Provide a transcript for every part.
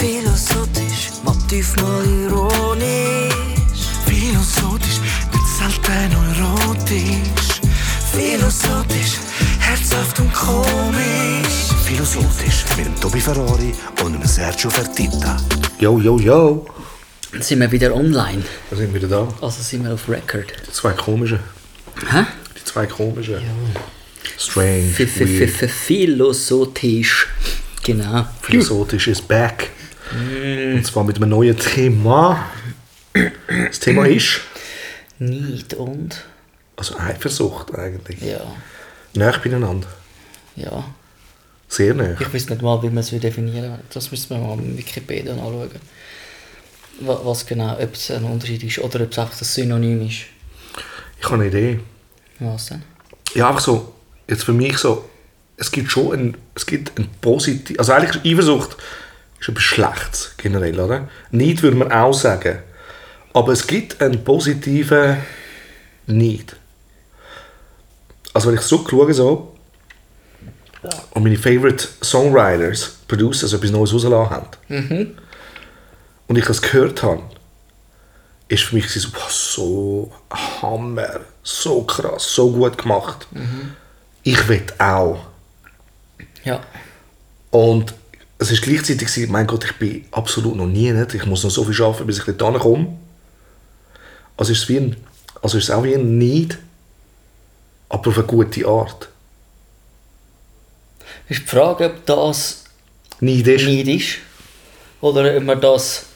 Philosophisch, manchmal ironisch. Philosophisch, nicht selten neurotisch. Philosophisch, herzhaft und komisch. Philosophisch mit dem Tobi Ferrari und dem Sergio Fertitta. Yo, yo, yo. Dann sind wir wieder online. Da sind wir wieder da. Also sind wir auf Record. Die zwei komischen. Hä? Die zwei komischen. Strange. F- f- weird. f- Philosophisch. Genau. Philosophisch ist back. Und zwar mit einem neuen Thema. Das Thema ist Neid und. also Eifersucht eigentlich. Ja. Näher beieinander. Ja. Sehr näher. Ich weiß nicht mal, wie man es definieren will. Das müssen wir mal in Wikipedia anschauen. Wa- Was genau, ob es ein Unterschied ist oder ob es einfach ein Synonym ist. Ich habe eine Idee. Was denn? Ja, einfach so, jetzt für mich so, es gibt schon ein, es gibt ein positiv, also eigentlich Eifersucht ist etwas Schlechtes generell, oder? Neid würde man auch sagen. Aber es gibt einen positiven Neid. Also wenn ich so schaue, so, und meine favorite Songwriters, Producers etwas Neues rausgelassen haben, und ich das gehört habe, ist für mich so, wow, so Hammer, so krass, so gut gemacht. Ich will auch. Ja. Und es ist gleichzeitig, gewesen, mein Gott, ich bin absolut noch nie nicht. Ich muss noch so viel arbeiten, bis ich dort komme. Also ist es, wie ein, also ist es auch wie ein Neid, aber auf eine gute Art. Ist die Frage, ob das Neid ist. Neid ist oder ob man das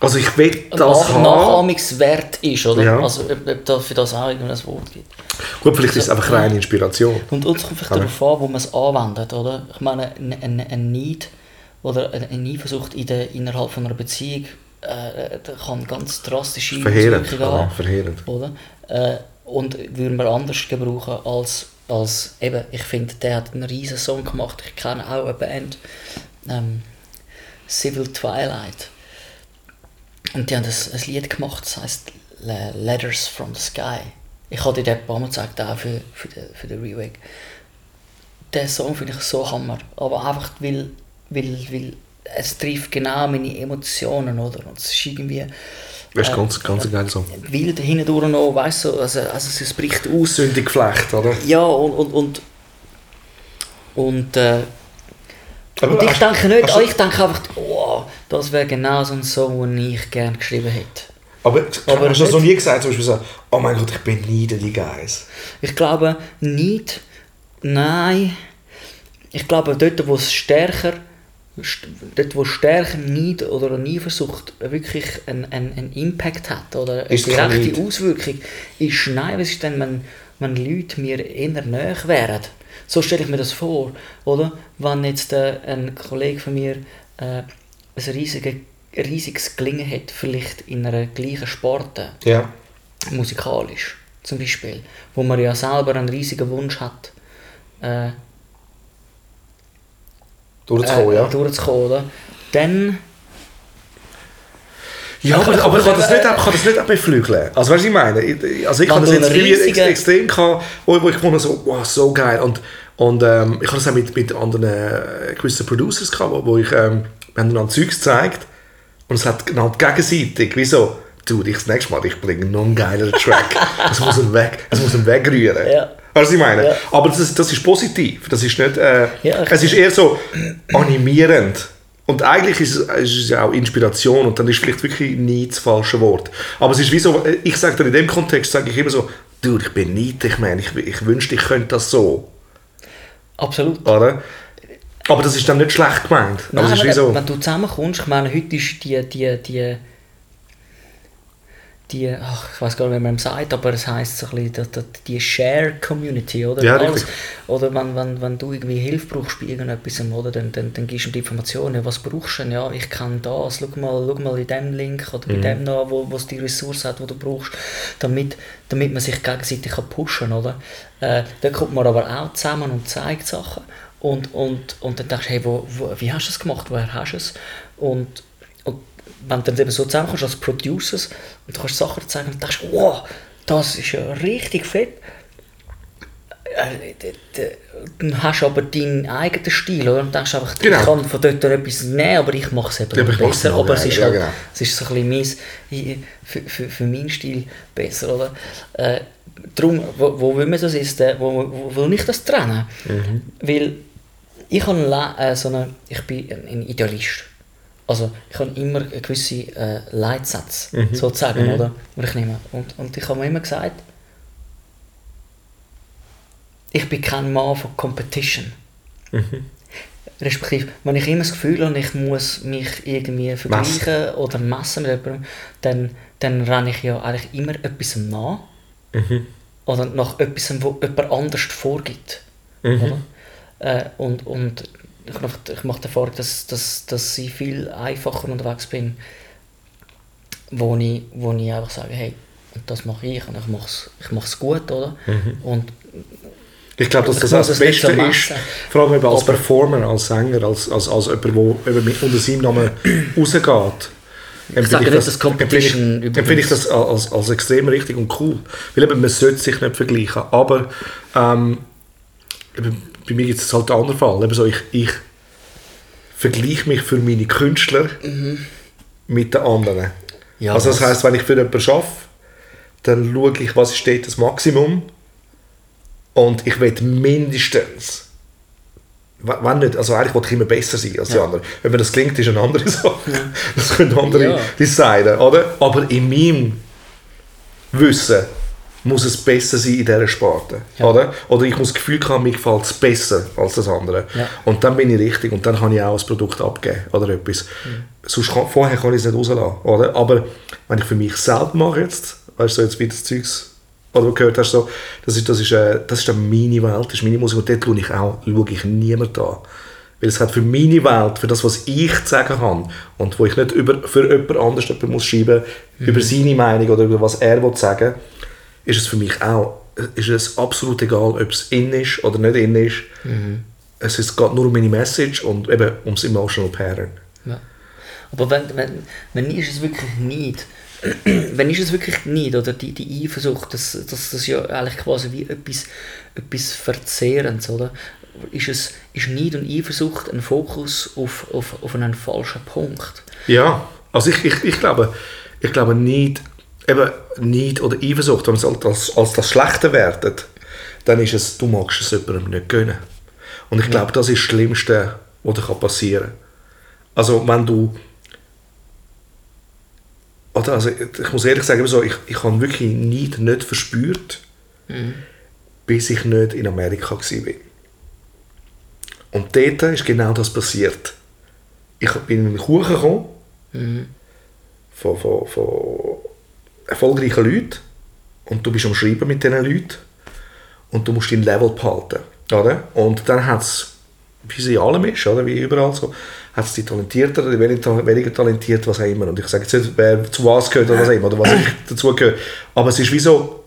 Also ich will das haben. nachahmungswert ist, oder? Ja. Also ob, ob da für das auch irgendein Wort gibt. Gut, vielleicht ist es einfach reine Inspiration. Und uns kommt vielleicht darauf an, wo man es anwendet, oder? Ich meine, ein, ein, ein Need oder eine Eifersucht in der, innerhalb von einer Beziehung äh, kann ganz drastische Auswirkungen ja, haben, verheerend. Oder? Äh, und würde man anders gebrauchen als, als eben, ich finde, der hat einen riesen Song gemacht. Ich kenne auch eine Band, ähm, Civil Twilight. Und die haben ein, ein Lied gemacht, das heißt Le- Letters from the Sky. Ich habe dir den ein paar Mal gezeigt, auch für, für den, für den Remake. Den Song finde ich so hammer. Aber einfach, weil, weil, weil es trifft genau meine Emotionen, oder? Und es ist irgendwie Das ist ganz, ganz ein geiler Song. wild hindurch noch, weißt du, also, also es bricht aus. Sündig Geflecht, oder? Ja, und, und, und, und, äh, Aber und ich denke nicht, du- ich denke einfach, oh, das wäre genau so ein Song, den ich gerne geschrieben hätte. Aber, Aber hast du das noch nie gesagt, zum Beispiel so, oh mein Gott, ich bin nie die Guys. Ich glaube nicht, nein. Ich glaube, dort, wo es stärker, st- dort, wo stärker Neid oder eine Eifersucht wirklich einen, einen, einen Impact hat oder eine Ist direkte? Auswirkung, ist nein, was ist denn, wenn, wenn Leute mir eher näher wären? So stelle ich mir das vor, oder? Wenn jetzt äh, ein Kollege von mir äh, ein riesige, riesiges Gelingen hat, vielleicht in einer gleichen Sparte, Ja. musikalisch zum Beispiel, wo man ja selber einen riesigen Wunsch hat, äh, Durchzukommen, äh, ja. durchzukommen, oder? Dann, Ja, aber, aber ich kann das nicht, ich kann das nicht beflügeln. Also, weißt du, ich meine? Ich- Also, ich habe das jetzt mir riesigen- extrem gehabt, wo, ich gefunden so, wow, so geil. Und, und ähm, ich habe das auch mit, mit anderen äh, gewissen Producers gehabt, wo, wo ich, ähm, wir haben einander Zeugs gezeigt und es hat genau gegenseitig, wie so, du, ich das nächste Mal, ich bringe noch einen geileren Track. es muss ihn weg, es muss ihn wegrühren. Ja. Weißt du, was ich meine? Ja. Aber das, ist- das ist positiv. Das ist nicht, äh, Ja, es ist eher so animierend. Und eigentlich ist es, ist es ja auch Inspiration und dann ist vielleicht wirklich nie das falsche Wort. Aber es ist wie so, ich sage dann in dem Kontext, sage ich immer so, du, ich bin ich meine, ich, ich wünschte, ich könnte das so. absolut. Oder? Aber das ist dann nicht schlecht gemeint. Aber Nein, es ist wie wenn, so, wenn du zusammenkommst, ich meine, heute ist die, die, die, die ach, ich weiß gar nicht, wie man es sagt, aber es heisst so ein bisschen, die, die, die Share-Community, oder? Ja, Alles, oder wenn, wenn, wenn du irgendwie Hilfe brauchst bei irgendetwas, oder, dann, dann, dann gibst du ihm die Informationen, was brauchst du denn? Ja, ich kann das, schau mal, schau mal in dem Link oder bei Mhm. dem noch, wo, wo es die Ressource hat, die du brauchst, damit, damit man sich gegenseitig kann pushen kann, oder? Äh, dann kommt man aber auch zusammen und zeigt Sachen und, und, und dann denkst du, hey, wo, wo, wie hast du es gemacht, woher hast du es? Und wenn du dann eben so zusammenkommst als Producers und du kannst Sachen zeigen und denkst, wow, das ist ja richtig fett. äh, dann hast du aber deinen eigenen Stil, oder? Und denkst einfach, Genau. ich kann von dort etwas nehmen, aber ich mache es eben Ja, besser. Aber es ist, ja, halt, genau. es ist so ein bisschen mein, für, für, für meinen Stil besser, oder? Äh, darum, wo, wo will man das ist, äh, wo, wo will ich das trennen? Mhm. Weil ich, habe äh, so eine, ich bin ein Idealist. Also ich habe immer eine gewisse äh, Leitsätze, Mhm. sozusagen, oder? Die ich nehme. Und, und ich habe mir immer gesagt, ich bin kein Mann von Competition. Mhm. Respektive, wenn ich immer das Gefühl habe, ich muss mich irgendwie vergleichen oder messen mit jemandem, dann, dann renne ich ja eigentlich immer etwas nach. Mhm. Oder nach etwas, wo jemand anders vorgibt. Mhm. Oder? Äh, und und ich, mache, ich mache die Erfahrung, dass, dass, dass ich viel einfacher unterwegs bin, wo ich, wo ich einfach sage, hey, das mache ich und ich mache es ich mach's gut, oder? Mhm. Und Ich glaube, dass Ich das das nicht Beste so ist, vor allem eben als Aber- Performer, als Sänger, als, als, als jemand, der mit- unter seinem Namen rausgeht. empfinde sage Competition ich, empfinde ich das als, als extrem richtig und cool. Weil eben, man sollte sich nicht vergleichen. Aber ähm, eben, bei mir gibt es halt einen anderen Fall. Eben so, ich, ich vergleiche mich für meine Künstler mit den anderen. Mhm. Ja, also das das- heißt, wenn ich für jemanden arbeite, dann schaue ich, was dort das Maximum und ich will mindestens wenn nicht, also eigentlich wollte ich immer besser sein als die Ja. anderen. Wenn mir das klingt, ist eine andere Sache. Das können andere Ja. deciden, oder? Aber in meinem Wissen muss es besser sein in dieser Sparte, Ja. oder? Oder ich muss das Gefühl haben, mir gefällt es besser als das andere. Ja. Und dann bin ich richtig und dann kann ich auch ein Produkt abgeben oder etwas. Sonst kann, vorher kann ich es nicht rauslassen, oder? Aber wenn ich für mich selbst mache jetzt, weißt du, so jetzt wie das Zeugs, oder du gehört hast, so, das ist, das ist, äh, das ist dann meine Welt, das ist meine Musik und dort schaue ich auch, schaue ich niemand an. Weil es hat für meine Welt, für das, was ich zu sagen habe und wo ich nicht über, für jemand anderes jemand muss schreiben über seine Meinung oder über was er will sagen ist es für mich auch ist es absolut egal, ob es in ist oder nicht in ist. Es ist, geht nur um meine Message und eben ums Emotional Pattern. Ja. Aber wenn, wenn, wenn ist es wirklich nicht, wenn ist es wirklich nicht, oder die, die Eifersucht, das, das, das ist ja eigentlich quasi wie etwas, etwas Verzehrendes, oder? Ist, es, ist Neid und Eifersucht ein Fokus auf, auf, auf einen falschen Punkt? Ja, also ich, ich, ich glaube, ich glaube nicht, eben nicht oder Eifersucht, wenn man es als, als das Schlechte wertet, dann ist es, du magst es jemandem nicht gönnen. Und ich glaube, das ist das Schlimmste, was dir passieren kann. Also wenn du oder also ich muss ehrlich sagen, so, ich, ich habe wirklich Neid nicht verspürt, bis ich nicht in Amerika war. Und dort ist genau das passiert. Ich bin in einen Kuchen gekommen, von, von, von erfolgreichen Leuten und du bist am Schreiben mit diesen Leuten und du musst dein Level behalten. Oder? Und dann hat es, wie es in allem ist, oder? wie überall so, hat es die Talentierten oder die weniger, weniger talentiert, was auch immer. Und ich sage jetzt nicht, wer zu was gehört oder was auch immer, oder was ich dazu gehöre. Aber es ist wie so,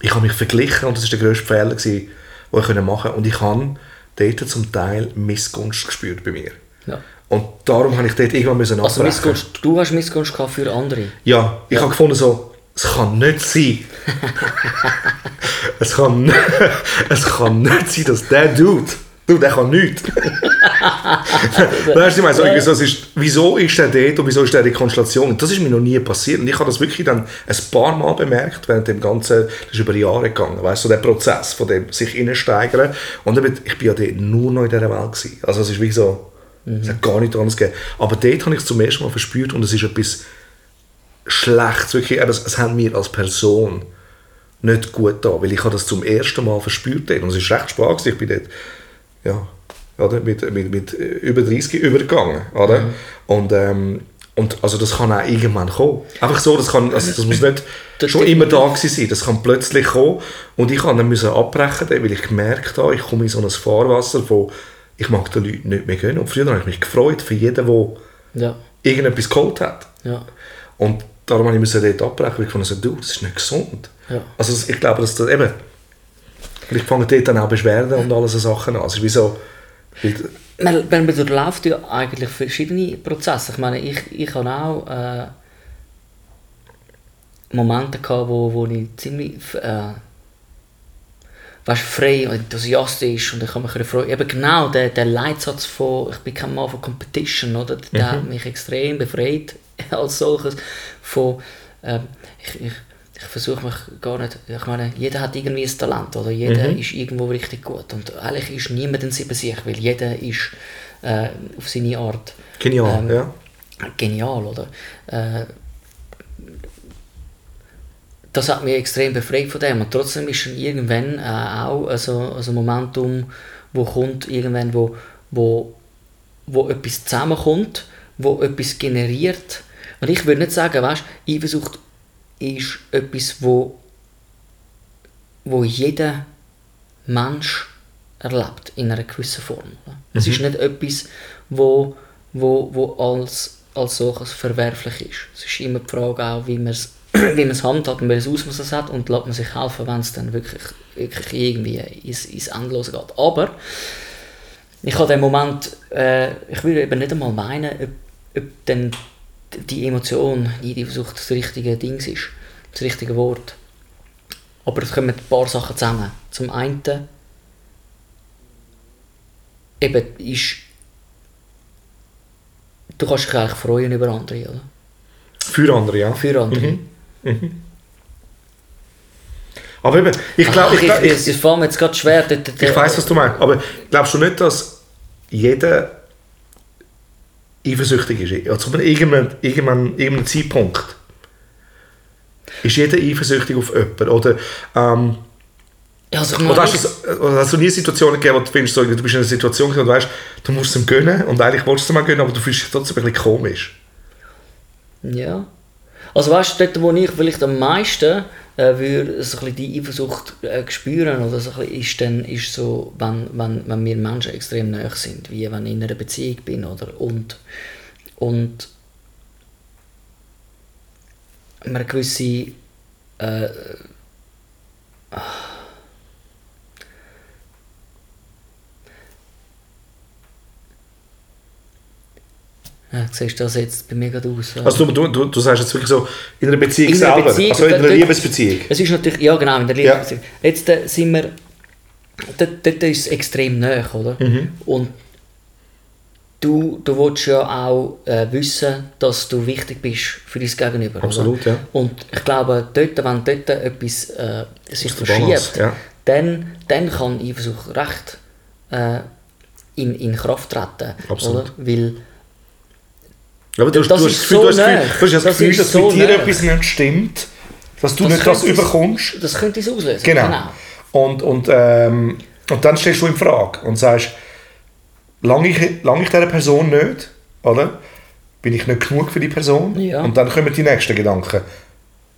ich habe mich verglichen und das war der grösste Fehler, den ich machen konnte. Und ich habe dort zum Teil Missgunst gespürt bei mir. Ja. Und darum habe ich dort irgendwann müssen Also. Missgunst, du hast Missgunst gehabt für andere. Ja, ich habe gefunden so, es kann nicht sein. es, kann, nicht- es kann nicht sein, dass der Dude, du, der kann nichts. weißt du, ich meine, so, so, ist, wieso ist der dort und wieso ist der der Konstellation? Das ist mir noch nie passiert. Und ich habe das wirklich dann ein paar Mal bemerkt, während dem Ganzen, das ist über Jahre gegangen, weißt du, so der Prozess von dem sich reinsteigern. Und ich bin ja dort nur noch in dieser Welt gewesen. Also es ist wie so, es hat gar nichts anderes gegeben. Aber dort habe ich es zum ersten Mal verspürt und es ist etwas, schlecht, wirklich, es, es hat mir als Person nicht gut da, weil ich habe das zum ersten Mal verspürt dort. und es ist recht gewesen. ich bin dort ja, oder, mit, mit, mit äh, über 30 übergegangen, oder? Und, ähm, und also das kann auch irgendwann kommen. Einfach so, das, kann, also das muss nicht schon immer da gewesen sein, das kann plötzlich kommen und ich musste dann abbrechen, weil ich gemerkt habe, ich komme in so ein Fahrwasser, wo ich mag den Leuten nicht mehr gönnen. Und früher habe ich mich gefreut für jeden, der Ja, irgendetwas geholt hat. ja. Und darum habe ich müssen dort abbrechen, weil ich fand, du, das ist nicht gesund. Ja. Also ich glaube, dass das eben, vielleicht fangen dort dann auch Beschwerden und alle so Sachen an. Ist wie so, weil- Man, man durchläuft ja eigentlich verschiedene Prozesse. Ich meine, ich, ich habe auch äh, Momente gehabt, wo, wo ich ziemlich äh, weißt, frei und enthusiastisch und kann man sich freuen. Eben genau der, der Leitsatz von «Ich bin kein Mann von Competition», oder? der hat mich extrem befreit als solches von ähm, ich, ich, ich versuche mich gar nicht, ich meine, jeder hat irgendwie ein Talent, oder? Jeder ist irgendwo richtig gut und eigentlich ist niemand ein Siebensieg, weil jeder ist äh, auf seine Art Genial, Ähm, ja. genial, oder? Äh, das hat mich extrem befreit von dem. Und trotzdem ist dann irgendwann äh, auch also, also ein Momentum, wo kommt, irgendwann, wo, wo, wo etwas zusammenkommt, wo etwas generiert. Und ich würde nicht sagen, weißt, Eifersucht ist etwas, wo, wo jeder Mensch erlebt in einer gewissen Form. Es ist nicht etwas, wo, wo, wo als, als solches verwerflich ist. Es ist immer die Frage auch, wie man es wie man es handhabt und welches Ausmaß es hat und lässt man sich helfen, wenn es dann wirklich, wirklich irgendwie ins, ins Endlose geht. Aber ich habe den Moment, äh, ich würde eben nicht einmal meinen, ob, ob dann die Emotion, die Eifersucht das richtige Ding ist, das richtige Wort. Aber es kommen ein paar Sachen zusammen. Zum einen eben ist du kannst dich eigentlich freuen über andere, oder? Für andere, ja. Für andere. Aber eben, ich glaube, ich, ich, glaub, ich, ich, es fällt mir jetzt gerade schwer. dort- dort- ich weiß, was du meinst, aber glaubst du nicht, dass jeder eifersüchtig ist? Ja, zu einem irgendeinem, irgendeinem, irgendeinem Zeitpunkt ist jeder eifersüchtig auf jemanden, oder? Ähm, Ja, also ich Oder hast, du, oder hast du nie Situationen gegeben, wo du findest, so, du bist in einer Situation und du weißt, du musst es ihm gönnen und eigentlich wolltest du es ihm gönnen, aber du fühlst dich trotzdem ein bisschen komisch. Ja. Also weißt du, dort wo ich vielleicht am meisten äh, würde so ein die Eifersucht äh, spüren oder so ein ist dann ist so, wenn, wenn, wenn wir Menschen extrem nahe sind, wie wenn ich in einer Beziehung bin oder? Und und man gewisse äh, ja, siehst du das jetzt bei mir gerade aus? Also du, du, du, sagst jetzt wirklich so, in einer Beziehung In einer selber, Beziehung, also in einer Liebesbeziehung. Es ist natürlich, ja genau, in der Ja. Liebesbeziehung. Jetzt äh, sind wir, dort, dort ist es extrem nah, oder? Mhm. Und du, du willst ja auch äh, wissen, dass du wichtig bist für dein Gegenüber. Absolut, oder? ja. Und ich glaube, dort, wenn dort etwas äh, sich Balance, verschiebt, ja. dann, dann kann Eifersucht recht äh, in, in Kraft treten. Absolut. Oder? Weil Aber du, hast- Das du, hast Gefühl, so du hast. Gefühl, du hast das Das Gefühl, dass so mit dir nah. etwas nicht stimmt, dass du Das nicht das überkommst. das könnte es auslösen. Genau. Und, und, ähm, und dann stellst du in Frage und sagst, lange ich, lang ich dieser Person nicht, oder? Bin ich nicht genug für die Person? Ja. Und dann kommen die nächsten Gedanken.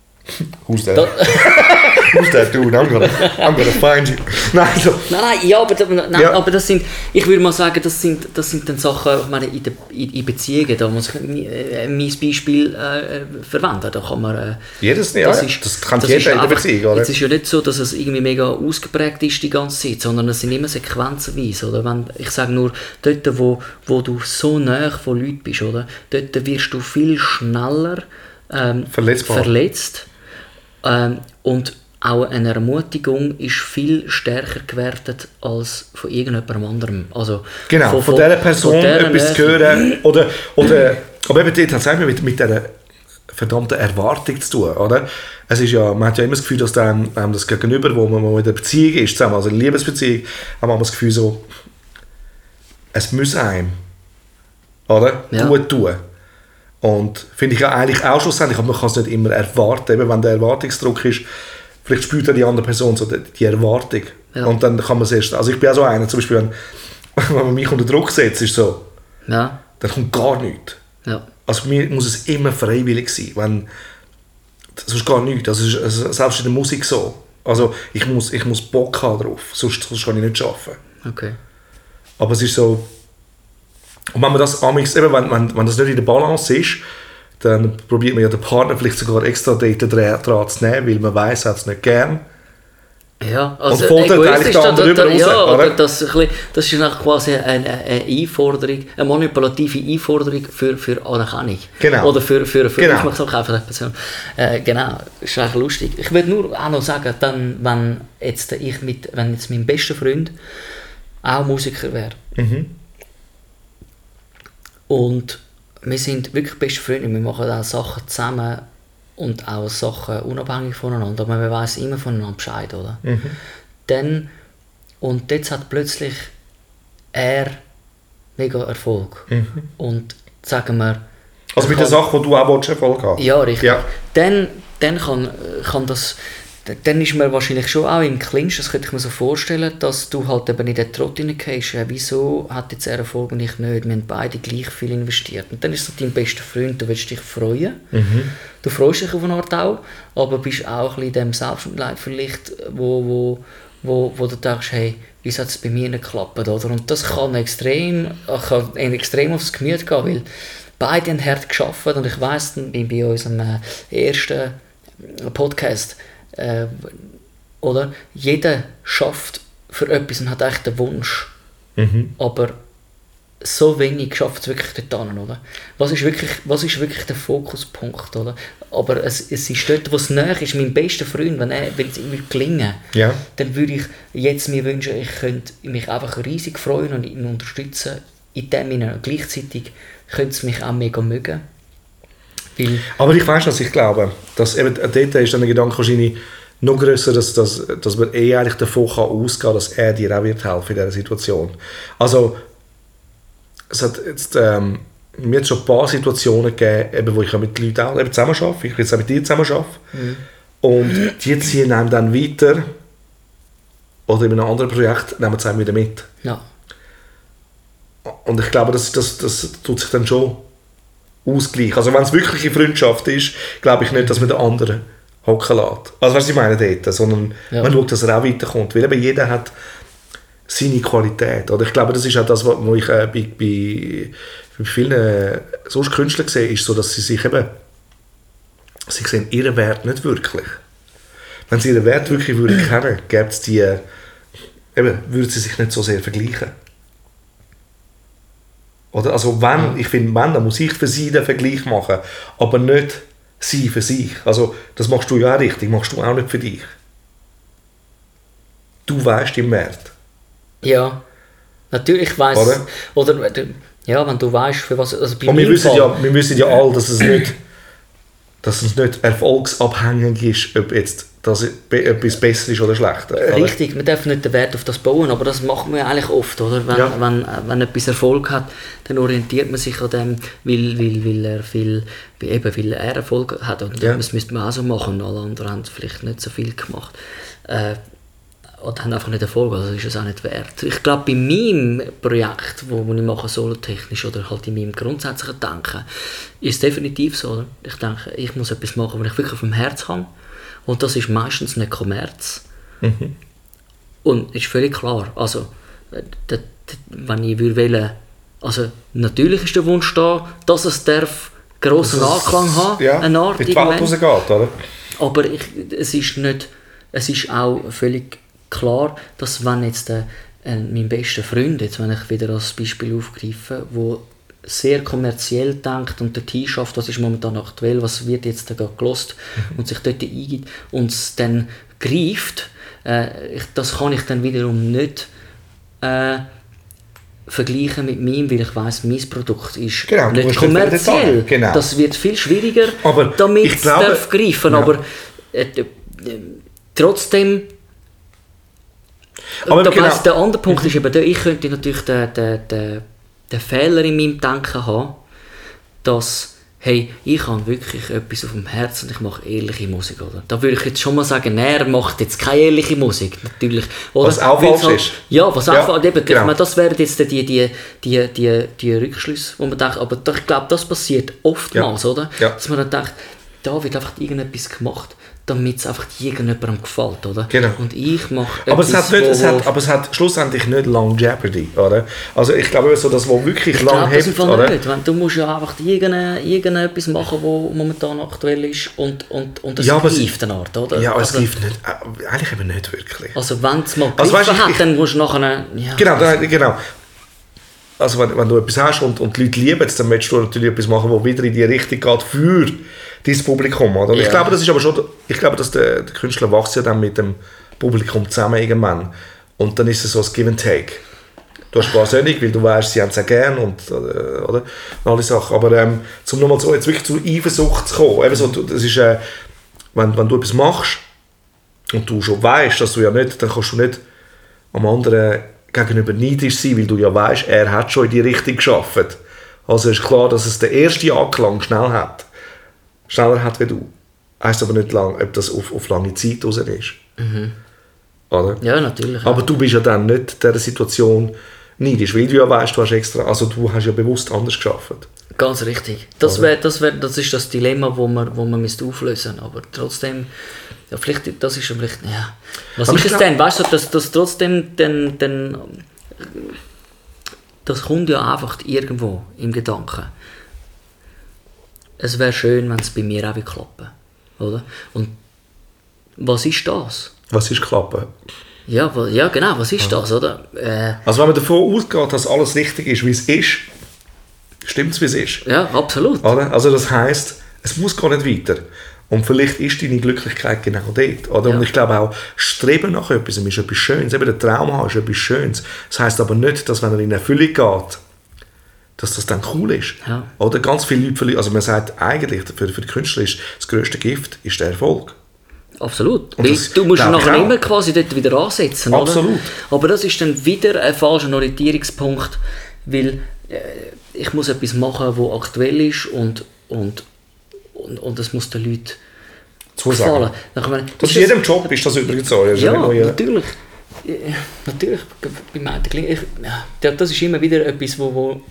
Who's there? Who's that dude? I'm gonna, I'm gonna find you. Nein, so. Nein, nein, ja, aber, nein, Ja. aber das sind, ich würde mal sagen, das sind, das sind dann Sachen, ich meine, in, der, in, in Beziehungen, da muss ich äh, mein Beispiel äh, verwenden, da kann man... Äh, Jedes, ja, ja, das kann das jeder ist in der Beziehung, oder? Es ist ja nicht so, dass es irgendwie mega ausgeprägt ist die ganze Zeit, sondern es sind immer sequenzenweise, oder? Wenn, ich sage nur, dort, wo, wo du so nah von Leuten bist, oder? Dort wirst du viel schneller ähm, verletzt ähm, und auch eine Ermutigung ist viel stärker gewertet als von irgendjemandem anderem. Also Genau, von, dieser Person von dieser etwas zu hören. Oder, oder, aber eben dort hat es mit, mit dieser verdammten Erwartung zu tun. Oder? Es ist ja, man hat ja immer das Gefühl, dass dann, ähm, das Gegenüber, wo man mal in der Beziehung ist, zusammen, also in der Liebesbeziehung, haben wir das Gefühl so, es muss einem oder? Ja. Gut tun. Und finde ich ja eigentlich auch schlussendlich, aber man kann es nicht immer erwarten, eben wenn der Erwartungsdruck ist, vielleicht spürt die andere Person so die, die Erwartung. Ja. Und dann kann man es erst, also ich bin auch so einer, zum Beispiel, wenn, wenn man mich unter Druck setzt, ist so, Ja, dann kommt gar nichts. ja. Also für mich muss es immer freiwillig sein, wenn, sonst gar nichts. Das ist also selbst in der Musik so. Also ich muss, ich muss Bock haben drauf, sonst, sonst kann ich nicht arbeiten. Okay. Aber es ist so, und wenn man das eben, wenn, wenn, wenn das nicht in der Balance ist, dann probiert man ja den Partner vielleicht sogar extra dran zu nehmen, weil man weiß, er hat es nicht gern. Ja, also fordert egoistisch, da- da- raus, ja, oder? das, ein bisschen- das ist dann quasi eine, eine Einforderung, eine manipulative Einforderung für, für Anerkennung. Genau. Oder für, für, für Genau. Aufmerksamkeit von der Person. Äh, genau, ist eigentlich lustig. Ich will nur auch noch sagen, dann, wenn jetzt ich mit, wenn jetzt mein bester Freund auch Musiker wäre Mhm. und wir sind wirklich beste Freunde, wir machen auch Sachen zusammen und auch Sachen unabhängig voneinander, aber man weiß immer voneinander Bescheid, oder? Mhm. Dann, und jetzt hat plötzlich er mega Erfolg. Und sagen wir... Mhm. Also mit er der Sache, die du auch Erfolg haben Ja, richtig. Ja. Dann, dann kann, kann das... Dann ist man wahrscheinlich schon auch im Clinch, das könnte ich mir so vorstellen, dass du halt eben in den Trott hineingehst. Äh, wieso hat jetzt er Erfolg und ich nicht? Wir haben beide gleich viel investiert. Und dann ist so dein bester Freund, du willst dich freuen. Du freust dich auf eine Art auch, aber bist auch ein bisschen in dem Selbstmitleid vielleicht, wo, wo, wo, wo du denkst, hey, wieso hat es bei mir nicht geklappt, oder? Und das kann extrem, äh, kann extrem aufs Gemüt gehen, weil beide haben hart geschafft und ich weiss, bei, bei unserem äh, ersten Podcast, äh, oder? Jeder schafft für etwas und hat eigentlich den Wunsch, aber so wenig schafft es wirklich dort oder? Was ist wirklich, was ist wirklich der Fokuspunkt, oder? Aber es, es ist dort, wo es näher ist, mein bester Freund, wenn, er, ihm würde gelingen Ja. dann würde ich jetzt mir wünschen, ich könnte mich einfach riesig freuen und ihn unterstützen. In dem Sinne, gleichzeitig könnte es mich auch mega mögen. Weil, Aber ich weiß was ich glaube. Dass eben, dort ist dann der Gedanke wahrscheinlich noch grösser, dass, dass, dass man eh eigentlich davon kann ausgehen dass er dir auch wird helfen in dieser Situation. Also, es hat jetzt, ähm, mir hat schon ein paar Situationen gegeben, eben, wo ich mit Leuten auch eben zusammen arbeite. Ich jetzt auch mit dir zusammen arbeiten. Und die ziehen einem dann weiter oder in einem anderen Projekt nehmen sie einem wieder mit. ja, Und ich glaube, das, das, das tut sich dann schon ausgleichen. Also wenn es wirklich eine Freundschaft ist, glaube ich nicht, dass man den anderen hocken lässt. Also was ich meine dort? Sondern Ja. man schaut, dass er auch weiterkommt. Weil eben jeder hat seine Qualität. Oder ich glaube, das ist auch das, was was ich äh, bei, bei, bei vielen äh, sonst Künstlern sehe, ist so, dass sie sich eben sie sehen ihren Wert nicht wirklich. Wenn sie ihren Wert wirklich würden kennen, gäbe es die, äh, eben, würden sie sich nicht so sehr vergleichen. Oder? Also wenn, ich finde, wenn, dann muss ich für sie den Vergleich machen, aber nicht sie für sich. Also das machst du ja auch richtig, machst du auch nicht für dich. Du weißt den Wert. ja. Natürlich weiss Oder? oder ja, wenn du weißt, für was. Also bei Und wir wissen, Fall- ja, wir wissen ja alle, dass es nicht, dass es nicht erfolgsabhängig ist, ob jetzt das be- etwas besser ist oder schlechter. oder? Richtig, man darf nicht den Wert auf das bauen, aber das macht man ja eigentlich oft, oder? Wenn, Ja. wenn, wenn etwas Erfolg hat, dann orientiert man sich an dem, weil, weil, weil, er, viel, eben, weil er Erfolg hat. Und Ja. das müsste man auch so machen. Alle anderen haben vielleicht nicht so viel gemacht. Äh, oder haben einfach nicht Erfolg, also ist es auch nicht wert. Ich glaube, bei meinem Projekt, wo, wo ich mache, solotechnisch oder halt in meinem grundsätzlichen Denken, ist es definitiv so. Oder? Ich denke, ich muss etwas machen, was ich wirklich auf dem Herz habe. Und das ist meistens nicht Kommerz. Und ist völlig klar. Also, äh, d- d- wenn ich würde wählen, also natürlich ist der Wunsch da, dass es darf grossen Anklang haben, ja, eine Art die rausgeht, oder? Aber ich, es ist nicht, es ist auch völlig klar, dass wenn jetzt der, äh, mein bester Freund, jetzt wenn ich wieder als Beispiel aufgreife, wo sehr kommerziell denkt und der T schafft, was ist momentan aktuell, was wird jetzt da gerade gelost und sich dort eingibt und es dann greift, äh, ich, das kann ich dann wiederum nicht äh, vergleichen mit meinem, weil ich weiß, mein Produkt ist Genau, nicht kommerziell. zahlen, genau. Das wird viel schwieriger, Aber damit ich es darf greifen. Ja. Aber äh, trotzdem, Aber da genau- weiss, der andere Punkt ist eben, ich könnte natürlich den, den, den, den Fehler in meinem Denken haben, dass hey, ich habe wirklich etwas auf dem Herzen und ich mache ehrliche Musik, oder? Da würde ich jetzt schon mal sagen, nein, er macht jetzt keine ehrliche Musik, natürlich. Oder? Was auch falsch ist. Ja, was auch Ja, falsch eben, genau. das wären jetzt die, die, die, die, die Rückschlüsse, wo man denkt, aber ich glaube, das passiert oftmals, Ja. oder? Ja. Dass man dann denkt, da wird einfach irgendetwas gemacht, damit es einfach irgendjemandem gefällt, oder? Genau. Und ich mache Aber es, hat nicht, es hat, aber es hat schlussendlich nicht lang Jeopardy, oder? Also ich glaube, so das, was wirklich Ich lang hebt, Fall oder? nicht. Wenn, du musst ja einfach irgende, irgendetwas machen, was momentan aktuell ist und, und, und das Ja, es- greift eine Art, oder? Ja, aber es also, greift nicht, äh, eigentlich eben nicht wirklich. also wenn es mal Also, weißt hat, ich- dann musst du nachher... Ja, Genau, dann, genau. Also wenn, wenn du etwas hast und, und die Leute lieben es, dann möchtest du natürlich etwas machen, das wieder in die Richtung geht für dein Publikum. Oder? Und ich Ja. glaube, das ist aber schon, ich glaube, dass der, der Künstler wächst ja dann mit dem Publikum zusammen irgendwann. Und dann ist es so ein Give and Take. Du hast nicht, weil du weißt, sie haben es auch gern und, äh, oder? und alle Sachen. Aber ähm, um nochmal so, jetzt wirklich zur Eifersucht zu kommen, eben so, das ist, äh, wenn, wenn du etwas machst und du schon weißt, dass du ja nicht, dann kannst du nicht am anderen gegenüber neidisch sein, weil du ja weißt, er hat schon in die Richtung geschafft. Also ist klar, dass es der erste Anklang schnell hat. Schneller hat wie du. Heißt aber nicht lang, ob das auf, auf lange Zeit raus ist. Oder? ja, natürlich. ja. Aber du bist ja dann nicht dieser Situation neidisch, weil du ja weißt, du hast extra, also du hast ja bewusst anders geschafft. Ganz richtig. Das, wär, das, wär, das ist das Dilemma, wo man, wo man müsste auflösen Aber trotzdem, ja, vielleicht, das ist ja vielleicht, ja. Was Aber ist es glaub- denn? Weißt du, dass, dass trotzdem, dann, dann, das kommt ja einfach irgendwo im Gedanken. Es wäre schön, wenn es bei mir auch klappen oder? Und was ist das? Was ist klappen? Ja, ja genau, was ist das, oder? Äh, Also wenn man davon ausgeht, dass alles richtig ist, wie es ist, stimmt es, wie es ist. ja, absolut. Oder? Also das heißt, es muss gar nicht weiter. Und vielleicht ist deine Glücklichkeit genau dort. Oder? Ja. Und ich glaube auch, Streben nach etwas ist etwas Schönes. Eben der Traum haben ist etwas Schönes. Das heißt aber nicht, dass wenn er in Erfüllung geht, dass das dann cool ist. Ja. Oder ganz viele Leute verlieren. Also man sagt eigentlich, für, für die Künstler ist das grösste Gift ist der Erfolg. Absolut. Das du musst nachher immer quasi dort wieder ansetzen. Absolut. Oder? Aber das ist dann wieder ein falscher Orientierungspunkt, weil äh, ich muss etwas machen, wo aktuell ist und, und, und, und das muss den Leuten Zusagen. gefallen. Dann meine, Das ist in jedem Job ist das übrigens so. Das ja, jeder- natürlich. Ja, Natürlich, bei meinen Klingen- ich, ja, das ist immer wieder etwas, wo, wo,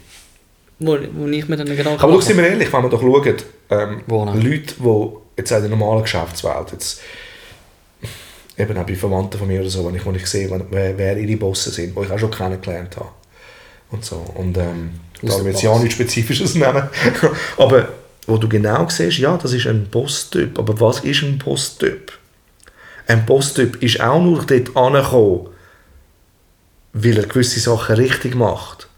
wo, wo ich mir dann Gedanken Aber schau, sind wir ehrlich, wenn wir doch schauen, ähm? Leute, die jetzt in der normalen Geschäftswelt, jetzt, eben auch bei Verwandten von mir oder so, wenn ich, wenn ich sehe, wenn, wer, wer ihre Bosse sind, die ich auch schon kennengelernt habe. Und so. Und ähm, darf der jetzt ja nichts Spezifisches nennen. aber wo du genau siehst, ja, das ist ein Boss-Typ. Aber was ist ein Boss-Typ? Ein Boss-Typ ist auch nur dort angekommen, weil er gewisse Sachen richtig macht.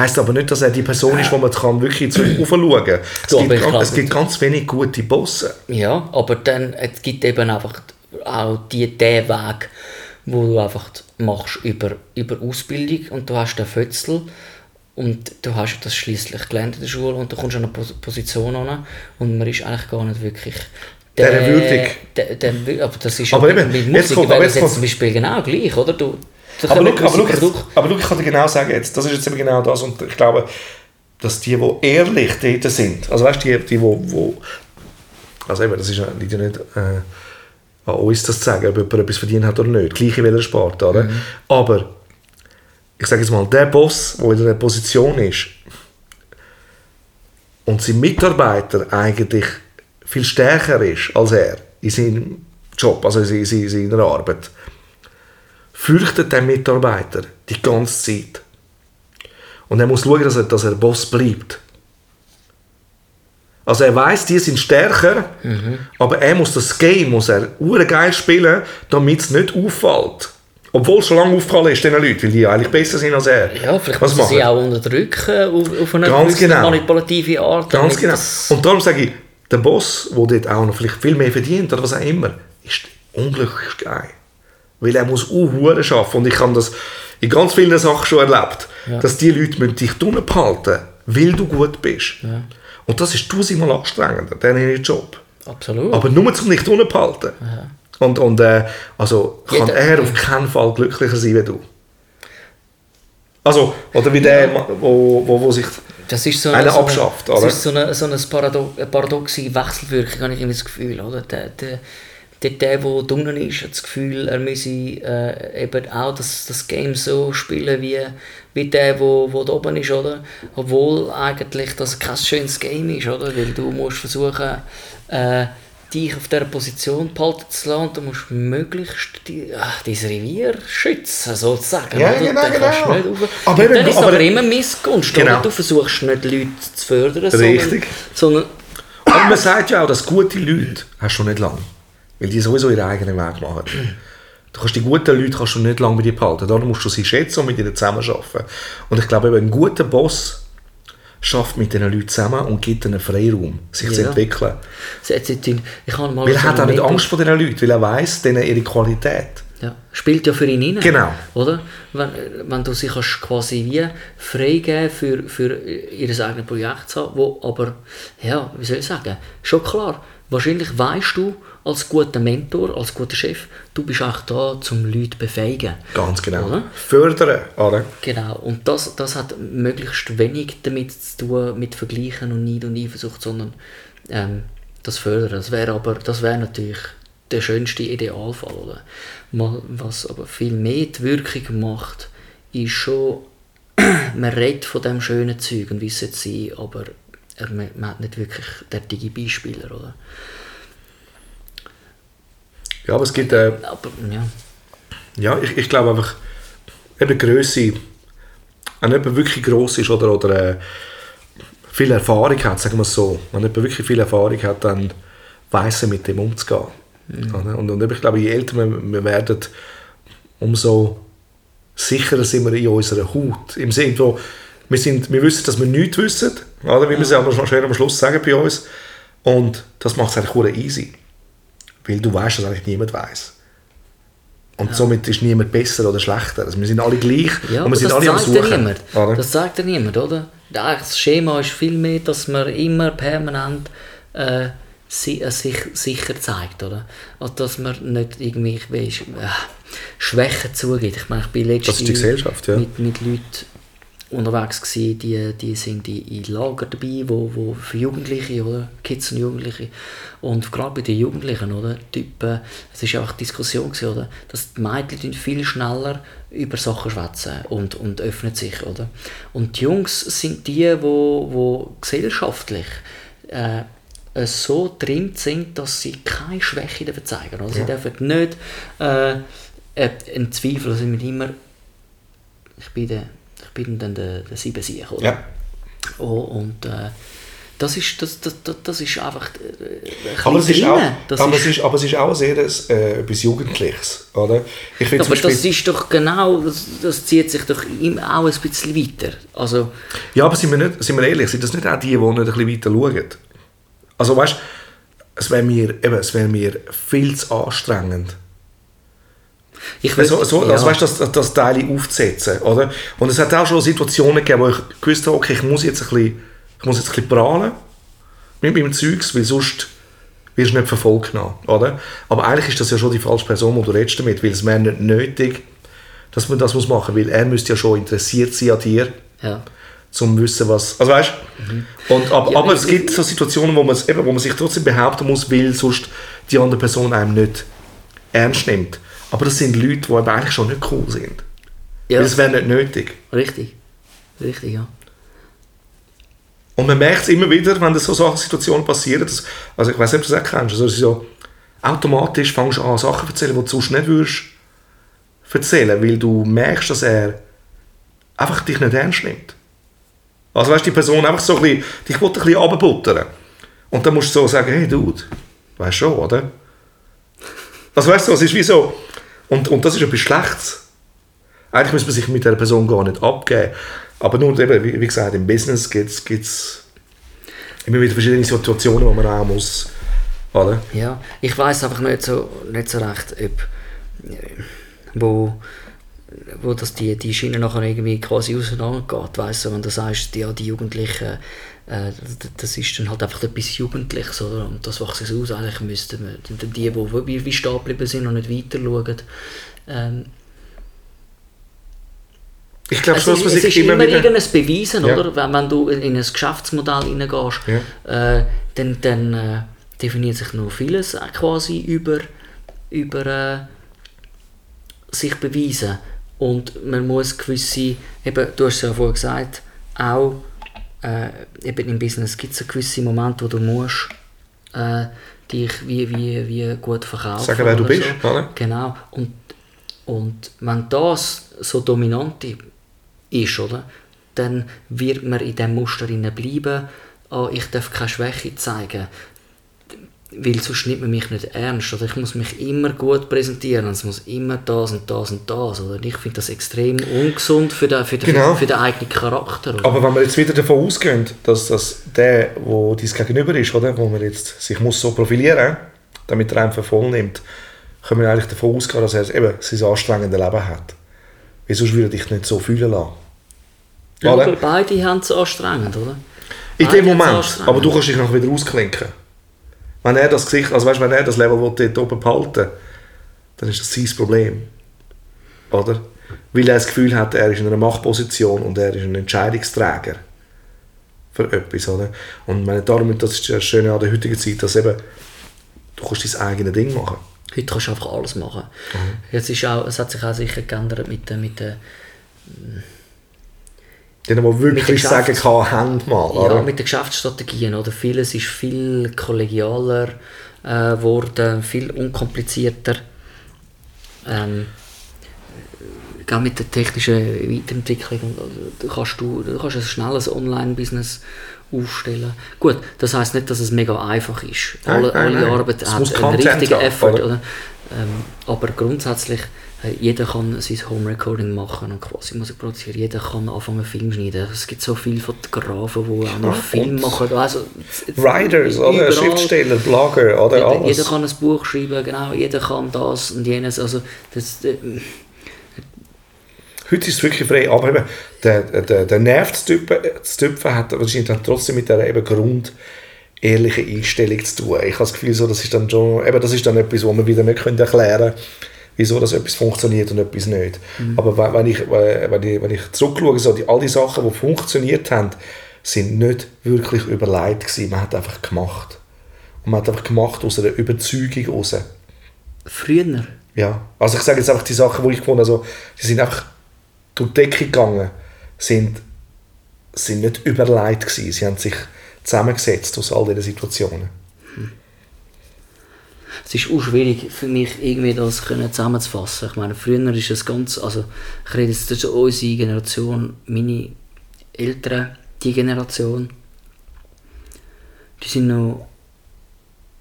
Heißt aber nicht, dass er die Person ist, wo man kann wirklich zu aufschauen kann. Es, gibt ganz- es gibt ganz wenig gute Bosse. Ja, aber dann es gibt eben einfach auch die, den Weg, wo du einfach machst über, über Ausbildung und du hast den Fötzel und du hast das schließlich gelernt in der Schule und du kommst an eine Pos- Position an und man ist eigentlich gar nicht wirklich Der würdig. Der, der, aber das ist Aber ja eben, mit jetzt Musik kommt- wäre aber das jetzt jetzt kommt- zum Beispiel genau gleich, oder? Du, Aber schau, aber, Produkte- aber schau, ich kann dir genau sagen, jetzt, das ist jetzt eben genau das und ich glaube, dass die, die ehrlich dort sind, also weißt du, die, die, wo, wo also eben, das ist ja nicht äh, an uns das zu sagen, ob jemand etwas verdient hat oder nicht, gleich in welcher Sport, oder? Aber ich sage jetzt mal, der Boss, der in einer Position ist und sein Mitarbeiter eigentlich viel stärker ist als er in seinem Job, also in seiner Arbeit, fürchtet der Mitarbeiter die ganze Zeit. Und er muss schauen, dass er, dass er Boss bleibt. Also er weiß, die sind stärker, aber er muss das Game muss er geil spielen, damit es nicht auffällt. Obwohl es schon lange aufgefallen ist, diesen Leuten, weil die eigentlich besser sind als er. ja, vielleicht Was sie auch unterdrücken auf, auf eine Ganz genau. manipulative Art. Ganz genau. Und darum sage ich, der Boss, der dort auch noch vielleicht viel mehr verdient oder was auch immer, ist unglücklich geil. Weil er muss auch Huren arbeiten. Und ich habe das in ganz vielen Sachen schon erlebt, dass die Leute dich drinnen behalten weil du gut bist. Und das ist tausendmal anstrengender, diesen Job. Absolut. Aber nur zum dich drinnen behalten. Und, und äh, also kann Jeder- er auf keinen Fall glücklicher sein wie du. Also, oder wie der, wo, wo, wo sich Das ist so Einer so abschafft, das oder? ist so eine, so eine, eine paradoxe Wechselwirkung, habe ich immer das Gefühl. Oder? Der, der, der, der, der unten ist, hat das Gefühl, er müsse äh, eben auch das, das Game so spielen wie, wie der, der wo, wo da oben ist. Oder? Obwohl eigentlich das kein schönes Game ist, oder? weil du musst versuchen, äh, dich auf dieser Position behalten zu lassen und du musst möglichst die, ach, dein Revier schützen, sozusagen. Ja, oder? genau, Dann kannst du genau. nicht rauf- Aber eben, dann ist aber- aber immer Missgunst, Genau. oder? Du versuchst nicht Leute zu fördern, Richtig. sondern, sondern Aber man sagt ja auch, dass gute Leute hast du nicht lange. Weil die sowieso ihren eigenen Weg machen. Du kannst die guten Leute kannst du nicht lange mit dir behalten. Darum musst du sie schätzen und mit ihnen zusammenarbeiten. Und ich glaube, ein guter Boss schafft mit diesen Leuten zusammen und gibt ihnen Freiraum, sich zu Ja. entwickeln. hat sich- ich habe mal Weil er hat auch nicht Angst vor diesen Leuten, weil er weiss, denen ihre Qualität. Ja, spielt ja für ihn rein. Genau. Oder? Wenn, wenn du sie kannst quasi wie freigeben für, für ihr eigenes Projekt zu haben, wo aber, ja, wie soll ich sagen, schon klar, wahrscheinlich weißt du als guter Mentor, als guter Chef, du bist auch da, um Leute zu befähigen. Ganz genau. Oder? Fördern, oder? Genau, und das, das hat möglichst wenig damit zu tun, mit Vergleichen und Neid und Eifersucht, sondern ähm, das Fördern. Das wäre aber, das wäre natürlich der schönste Idealfall. Oder? Mal, was aber viel mehr die Wirkung macht, ist schon, man redet von dem schönen Zeug und wie es sein, aber er, man, man hat nicht wirklich derartige Beispiele. Oder? Ja, aber es gibt... Äh, Aber ja, Ja, ich, ich glaube einfach, eben Größe, wenn jemand wirklich gross ist oder, oder äh, viel Erfahrung hat, sagen wir es so, wenn jemand wirklich viel Erfahrung hat, dann weiß er mit dem umzugehen. Oder? Und, und ich glaube, je älter wir, wir werden, umso sicherer sind wir in unserer Haut. Im Sinne von, wir, sind, wir wissen, dass wir nichts wissen, oder? wie wir es ja aber schön am Schluss sagen bei uns. Und das macht es eigentlich easy. Weil du weißt, dass eigentlich niemand weiß. Und somit ist niemand besser oder schlechter. Also wir sind alle gleich Ja, und wir sind das alle am ja Suchen. Das sagt ja niemand, oder? Das Schema ist viel mehr, dass man immer permanent äh, äh, sich sicher zeigt, oder? Also, dass man nicht irgendwie weißt, äh, Schwächen zugibt. Ich meine, ich bin letztens ja. mit, mit Leuten unterwegs gewesen, die, die sind in, Lager dabei, wo, wo für Jugendliche, oder? Kids und Jugendliche. Und gerade bei den Jugendlichen, oder? Typen, es ist einfach Diskussion gewesen, oder? Dass die Mädchen viel schneller über Sachen schwätzen und, und öffnen sich, oder? Und die Jungs sind die, wo, wo gesellschaftlich äh, so trimmt sind, dass sie keine Schwäche dürfen zeigen. Also sie dürfen nicht äh, äh, einen Zweifel, also mit immer ich bin, der, bin dann der, der Siebensieg, oder? Ja. Oh, und äh, das ist, das, das, das, das ist einfach äh, ein Aber es, ist auch, das aber, ist, es ist, aber es ist auch sehr äh, etwas Jugendliches. Oder? Ich finde aber das Beispiel, ist doch genau, das, das zieht sich doch immer auch ein bisschen weiter. Also, ja, aber sind wir, nicht, sind wir ehrlich, sind das nicht auch die, die nicht ein bisschen weiter schauen? Also weißt es wäre mir, eben, es wäre mir viel zu anstrengend. Ich So, so, ja, also weißt, das, das, das Teil aufzusetzen. Oder? Und es hat auch schon Situationen gegeben, wo ich gewusst habe, okay, ich muss jetzt ein bisschen, ich muss jetzt ein bisschen prahlen mit meinem Zeugs, weil sonst wirst du nicht verfolgt. genommen, Oder? Aber eigentlich ist das ja schon die falsche Person, die du redest damit, weil es wäre nicht nötig, dass man das muss machen muss, weil er müsste ja schon interessiert sein an dir, ja. zum wissen, was... Also weißt und, aber, Ja, aber es gibt so Situationen, wo man, eben, wo man sich trotzdem behaupten muss, weil sonst die andere Person einem nicht ernst nimmt. Aber das sind Leute, die eigentlich schon nicht cool sind. ja. Es wäre nicht nötig. Richtig. Richtig, ja. Und man merkt es immer wieder, wenn das so Sachen, Situationen passieren, dass, also ich weiß nicht, ob du das auch kennst, also so, automatisch fängst du an, Sachen zu erzählen, die du sonst nicht würdest erzählen, weil du merkst, dass er einfach dich nicht ernst nimmt. Also weißt du, die Person einfach so ein bisschen, dich will ein bisschen runterbuttern. Und dann musst du so sagen, hey Dude, weißt schon, oder? Also weißt du, es ist wie so, und, und das ist etwas Schlechtes. Eigentlich muss man sich mit der Person gar nicht abgeben. Aber nur, eben, wie, wie gesagt, im Business gibt es immer wieder verschiedene Situationen, wo man auch muss, oder? Ja, ich weiß einfach nicht so, nicht so recht, ob äh, wo, wo das die, die Schiene nachher irgendwie quasi auseinandergeht. Weißt du, wenn du sagst, ja, die Jugendlichen, äh, das- ist dann halt einfach etwas Jugendliches, oder? Und das wächst es aus. Eigentlich müssten wir, die, die, die wie, stehen geblieben sind und nicht weiter schauen. Ähm, Ich glaube es man es sich ist immer immer wieder... irgendein Beweisen, Ja. oder? Wenn, wenn du in ein Geschäftsmodell hineingehst, äh, dann, dann äh, definiert sich noch vieles äh, quasi über, über äh, sich beweisen. Und man muss gewisse, eben, du hast es ja vorher gesagt, auch äh, eben im Business gibt es gewisse Momente, wo du musst äh, dich wie, wie, wie gut verkaufen. Sagen, wer du bist, oder? Genau. Und, und wenn das so dominant ist, oder, dann wird man in diesem Muster bleiben, oh, ich darf keine Schwäche zeigen, weil sonst nimmt man mich nicht ernst. Oder ich muss mich immer gut präsentieren, es muss immer das und das und das. Oder ich finde das extrem ungesund für den, für den, Genau. für den eigenen Charakter. Oder? Aber wenn wir jetzt wieder davon ausgehen, dass, dass der, wo dies gegenüber ist, oder, wo man jetzt sich muss so profilieren, damit er einfach voll nimmt, können wir eigentlich davon ausgehen, dass er eben sein anstrengendes Leben hat. Weil sonst würde ich dich nicht so fühlen lassen. ja, beide haben es anstrengend, oder? In dem Moment. Aber du kannst dich nachher wieder ausklinken. Wenn er das Gesicht, also weißt, wenn er das Level will dort oben behalten dann ist das sein Problem. Oder? Weil er das Gefühl hat, er ist in einer Machtposition und er ist ein Entscheidungsträger für etwas. Oder? Und meine, darum, das ist das Schöne an der heutigen Zeit, dass eben, du kannst dein eigenes Ding machen. Heute kannst du einfach alles machen. Mhm. Jetzt ist auch, es hat sich auch sicher geändert mit mit der, Die, die wirklich sagen kann, haben mal. ja, Oder? mit den Geschäftsstrategien. Oder? Vieles ist viel kollegialer äh, geworden, viel unkomplizierter. Ähm, auch mit der technischen Weiterentwicklung du kannst du, du kannst ein schnelles Online-Business aufstellen. Gut, das heißt nicht, dass es mega einfach ist. Alle nein, alle nein. Arbeit Es muss hat einen richtigen haben, Effort. oder? Ähm, aber grundsätzlich, äh, jeder kann sein Home-Recording machen und quasi Musik produzieren. Jeder kann anfangen Film schneiden. Es gibt so viele Fotografen, die auch noch Ja, Film machen. Also, Writers, oder? Schriftsteller, Blogger, oder? Jeder, Alles. jeder kann ein Buch schreiben, genau. Jeder kann das und jenes. Also, das, äh, Heute ist es wirklich frei, aber eben, der, der, der Nerv zu tüpfen, zu tüpfen hat wahrscheinlich dann trotzdem mit dieser eben Grund ehrlichen Einstellung zu tun. Ich habe das Gefühl, so, das ist dann schon, eben, das ist dann etwas, wo man wieder nicht erklären können, wieso das etwas funktioniert und etwas nicht. Aber wenn, wenn, ich, wenn, ich, wenn ich zurückschaue, so die, all die Sachen, die funktioniert haben, sind nicht wirklich überlegt gewesen. Man hat einfach gemacht. Und man hat einfach gemacht aus einer Überzeugung heraus. früher. Ja, also ich sage jetzt einfach die Sachen, die ich gefunden habe, also, die sind einfach durch die Decke gegangen, sind, sind nicht überlegt gewesen. Sie haben sich zusammengesetzt aus all diesen Situationen. Es ist auch schwierig für mich, irgendwie das können zusammenzufassen. Ich meine, früher ist es ganz, also ich rede jetzt zwischen unsere Generation, meine Eltern, die Generation, die sind noch,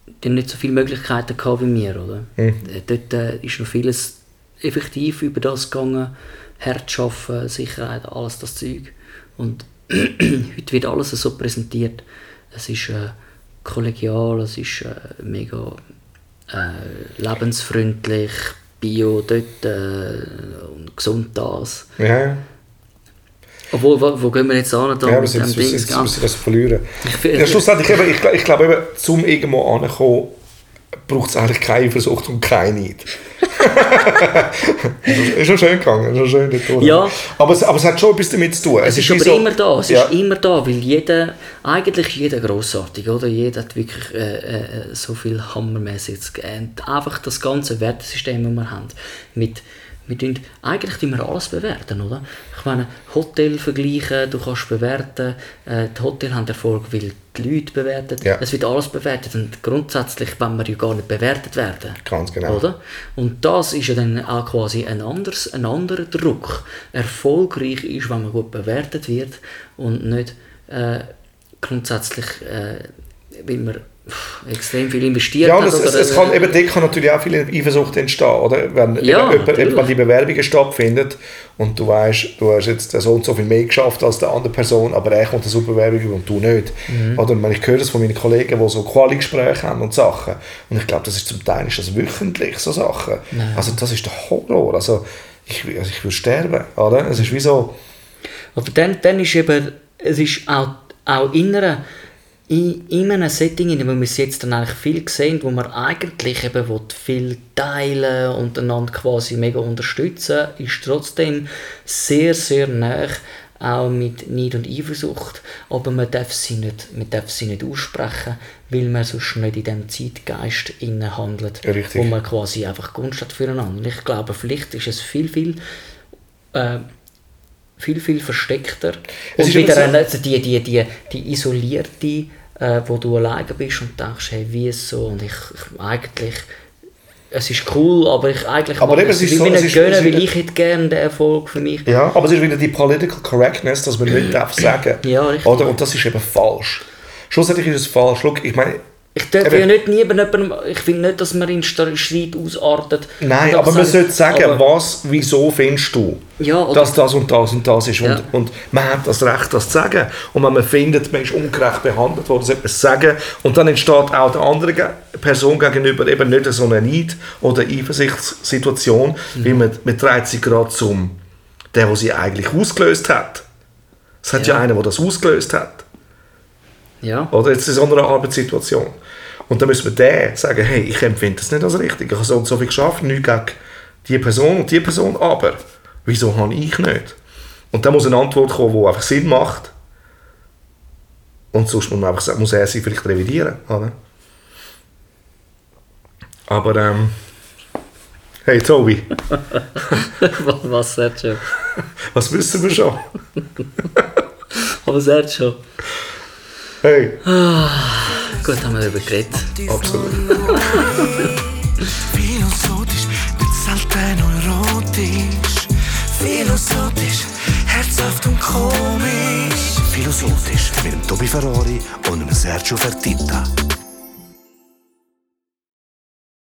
die haben nicht so viele Möglichkeiten gehabt wie wir, oder? Äh, Dort äh, ist noch vieles effektiv über das gegangen, hart arbeiten, Sicherheit, alles das Zeug. Und heute wird alles so präsentiert. Es ist äh, kollegial, es ist äh, mega äh, lebensfreundlich, bio dort äh, und gesund das. Ja. Obwohl, wo, wo gehen wir jetzt an? Ja, dem müssen Ding? sie müssen das verlieren. Ich Ja, schlussendlich, eben, ich, ich glaube, eben, zum irgendwo anzukommen, braucht es eigentlich keine Versucht und keine Neid. ist schon schön gegangen, ist schon schön. Ja. Aber, es, aber es hat schon etwas damit zu tun. Es ist wie aber so- immer da, es ja. ist immer da, weil jeder, eigentlich ist jeder grossartig, oder? Jeder hat wirklich äh, äh, so viel Hammermäßiges und einfach das ganze Wertesystem, das wir haben, mit, wir tun, eigentlich tun wir alles bewerten, oder? Ich meine, Hotel vergleichen, du kannst bewerten, äh, die Hotel haben Erfolg, weil die Leute bewerten, Ja. es wird alles bewertet und grundsätzlich wenn wir ja gar nicht bewertet werden. Ganz genau. Oder? Und das ist ja dann auch quasi ein, anderes, ein anderer Druck. Erfolgreich ist, wenn man gut bewertet wird und nicht äh, grundsätzlich, äh, weil man extrem viel investiert Ja, hat. und es, es, kann, eben dort kann natürlich auch viel Eifersucht entstehen, oder? Wenn, Ja, eben, wenn die Bewerbungen stattfinden und du weißt, du hast jetzt so und so viel mehr geschafft als die andere Person, aber er kommt eine super Bewerbung über und du nicht. Mhm. Oder? Ich höre das von meinen Kollegen, die so Quali-Gespräche haben und Sachen, und ich glaube, das ist zum Teil ist das wöchentlich, so Sachen. Also das ist der Horror. Also ich, also ich würde sterben, oder? Es ist wie so, Aber dann, dann ist eben, es ist auch, auch in, einer, in, in einem Setting, in dem wir es jetzt dann eigentlich viel sehen, wo man eigentlich eben viel teilen und einander quasi mega unterstützen, ist trotzdem sehr, sehr nah auch mit Neid und Eifersucht, aber man darf sie nicht, man darf sie nicht aussprechen, weil man sonst nicht in dem Zeitgeist innen handelt, richtig. wo man quasi einfach Gunst hat füreinander. Und ich glaube, vielleicht ist es viel, viel äh, viel, viel versteckter. Es Und ist wieder so- eine, die, die, die, die isolierte äh, wo du alleine bist und denkst, hey, wie ist so? Und ich, ich eigentlich, es ist cool, aber ich eigentlich Aber eben, es ist wie so- es ist- gönnen, weil ich hätte gerne den Erfolg für mich. Ja, aber es ist wieder die Political Correctness, dass man nicht darf sagen Ja, richtig. Oder? Und das ist eben falsch. Schlussendlich ist es falsch. Schau, ich meine, Ich darf ja nicht nie bei jemandem, ich finde nicht, dass man in St- Streit ausartet. nein, aber man sollte sagen, aber- was, wieso findest du, Ja, dass das und das und das ist. Ja. Und, und man hat das Recht, das zu sagen. Und wenn man findet, man ist ungerecht behandelt worden, sollte man es sagen. Und dann entsteht auch der anderen Person gegenüber eben nicht so eine Neid- oder Eifersuchtssituation, Mhm. weil man, man dreht sie gerade zum, der, der sie eigentlich ausgelöst hat. Es hat ja, Ja. einen, der das ausgelöst hat. Ja, Oder jetzt in so einer Arbeitssituation. Und dann müssen wir der sagen, hey, ich empfinde das nicht als richtig. Ich habe so und so viel geschafft, nicht gegen die Person und die Person, aber wieso habe ich nicht? Und dann muss eine Antwort kommen, die einfach Sinn macht. Und sonst muss, man einfach, muss er sie vielleicht revidieren. Oder? Aber, ähm, hey Tobi, was schon? was wissen wir schon? Aber schon. Hey, Gut, haben wir darüber geredet. absolut. Philosophisch, mit selten neurotisch. Philosophisch, herzhaft und komisch. Philosophisch mit dem Tobi Ferrari und Sergio Fertitta.